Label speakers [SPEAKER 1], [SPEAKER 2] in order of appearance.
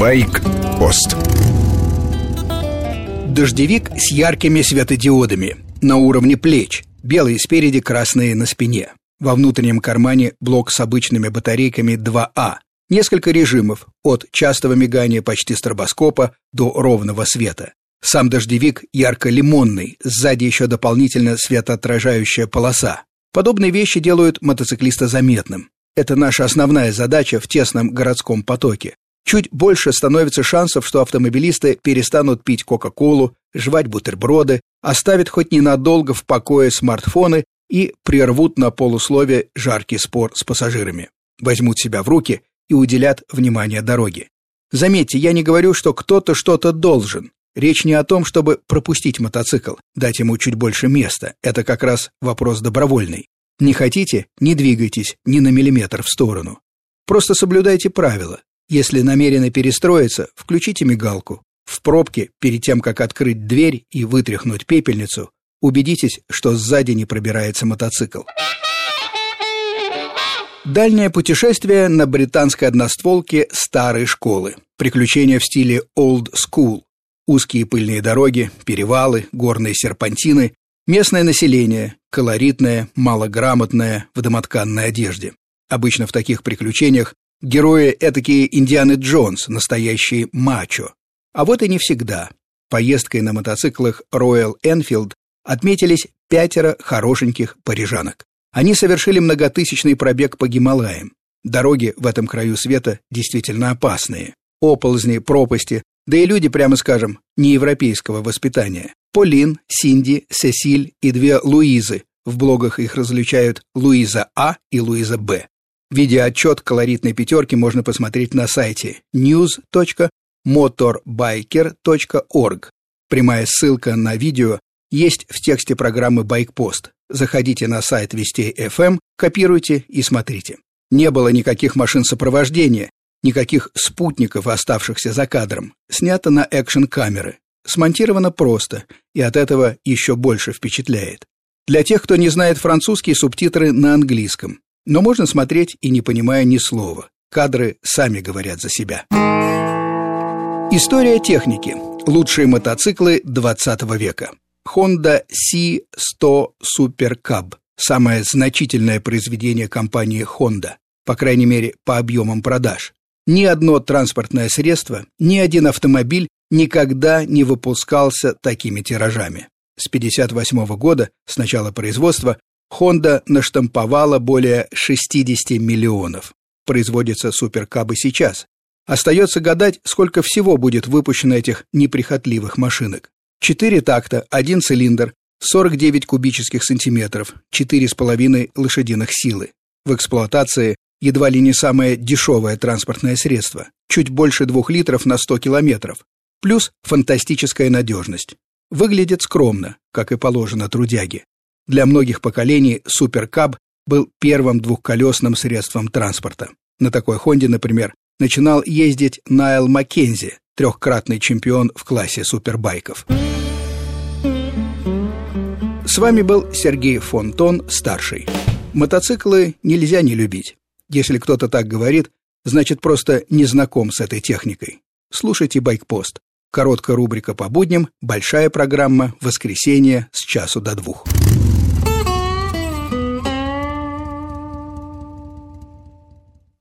[SPEAKER 1] Байк-пост
[SPEAKER 2] Дождевик с яркими светодиодами на уровне плеч, белые спереди, красные на спине. Во внутреннем кармане блок с обычными батарейками 2А. Несколько режимов, от частого мигания почти стробоскопа до ровного света. Сам дождевик ярко-лимонный, сзади еще дополнительно светоотражающая полоса. Подобные вещи делают мотоциклиста заметным. Это наша основная задача в тесном городском потоке. Чуть больше становится шансов, что автомобилисты перестанут пить Кока-Колу, жевать бутерброды, оставят хоть ненадолго в покое смартфоны и прервут на полуслове жаркий спор с пассажирами. Возьмут себя в руки и уделят внимание дороге. Заметьте, я не говорю, что кто-то что-то должен. Речь не о том, чтобы пропустить мотоцикл, дать ему чуть больше места. Это как раз вопрос добровольный. Не хотите – не двигайтесь ни на миллиметр в сторону. Просто соблюдайте правила. Если намерены перестроиться, включите мигалку. В пробке, перед тем, как открыть дверь и вытряхнуть пепельницу, убедитесь, что сзади не пробирается мотоцикл. Дальнее путешествие на британской одностволке старой школы. Приключения в стиле old school. Узкие пыльные дороги, перевалы, горные серпантины, Местное население, колоритное, малограмотное, в домотканной одежде. Обычно в таких приключениях герои этакие Индианы Джонс, настоящие мачо. А вот и не всегда. Поездкой на мотоциклах Royal Enfield отметились пятеро хорошеньких парижанок. Они совершили многотысячный пробег по Гималаям. Дороги в этом краю света действительно опасные. Оползни, пропасти, да и люди, прямо скажем, неевропейского воспитания. Полин, Синди, Сесиль и две Луизы. В блогах их различают Луиза А и Луиза Б. Видеоотчет колоритной пятерки можно посмотреть на сайте news.motorbiker.org. Прямая ссылка на видео есть в тексте программы «Байкпост». Заходите на сайт Вестей FM, копируйте и смотрите. Не было никаких машин сопровождения, никаких спутников, оставшихся за кадром. Снято на экшн-камеры смонтировано просто, и от этого еще больше впечатляет. Для тех, кто не знает французский, субтитры на английском. Но можно смотреть и не понимая ни слова. Кадры сами говорят за себя. История техники. Лучшие мотоциклы 20 века. Honda C100 Super Cub. Самое значительное произведение компании Honda, по крайней мере, по объемам продаж. Ни одно транспортное средство, ни один автомобиль никогда не выпускался такими тиражами. С 1958 года, с начала производства, Honda наштамповала более 60 миллионов. Производятся суперкабы сейчас. Остается гадать, сколько всего будет выпущено этих неприхотливых машинок. Четыре такта, один цилиндр, 49 кубических сантиметров, 4,5 лошадиных силы. В эксплуатации едва ли не самое дешевое транспортное средство, чуть больше двух литров на 100 километров, плюс фантастическая надежность. Выглядит скромно, как и положено трудяге. Для многих поколений суперкаб был первым двухколесным средством транспорта. На такой Хонде, например, начинал ездить Найл Маккензи, трехкратный чемпион в классе супербайков. С вами был Сергей Фонтон, старший. Мотоциклы нельзя не любить. Если кто-то так говорит, значит просто не знаком с этой техникой. Слушайте Байкпост. Короткая рубрика по будням, большая программа «Воскресенье с часу до двух».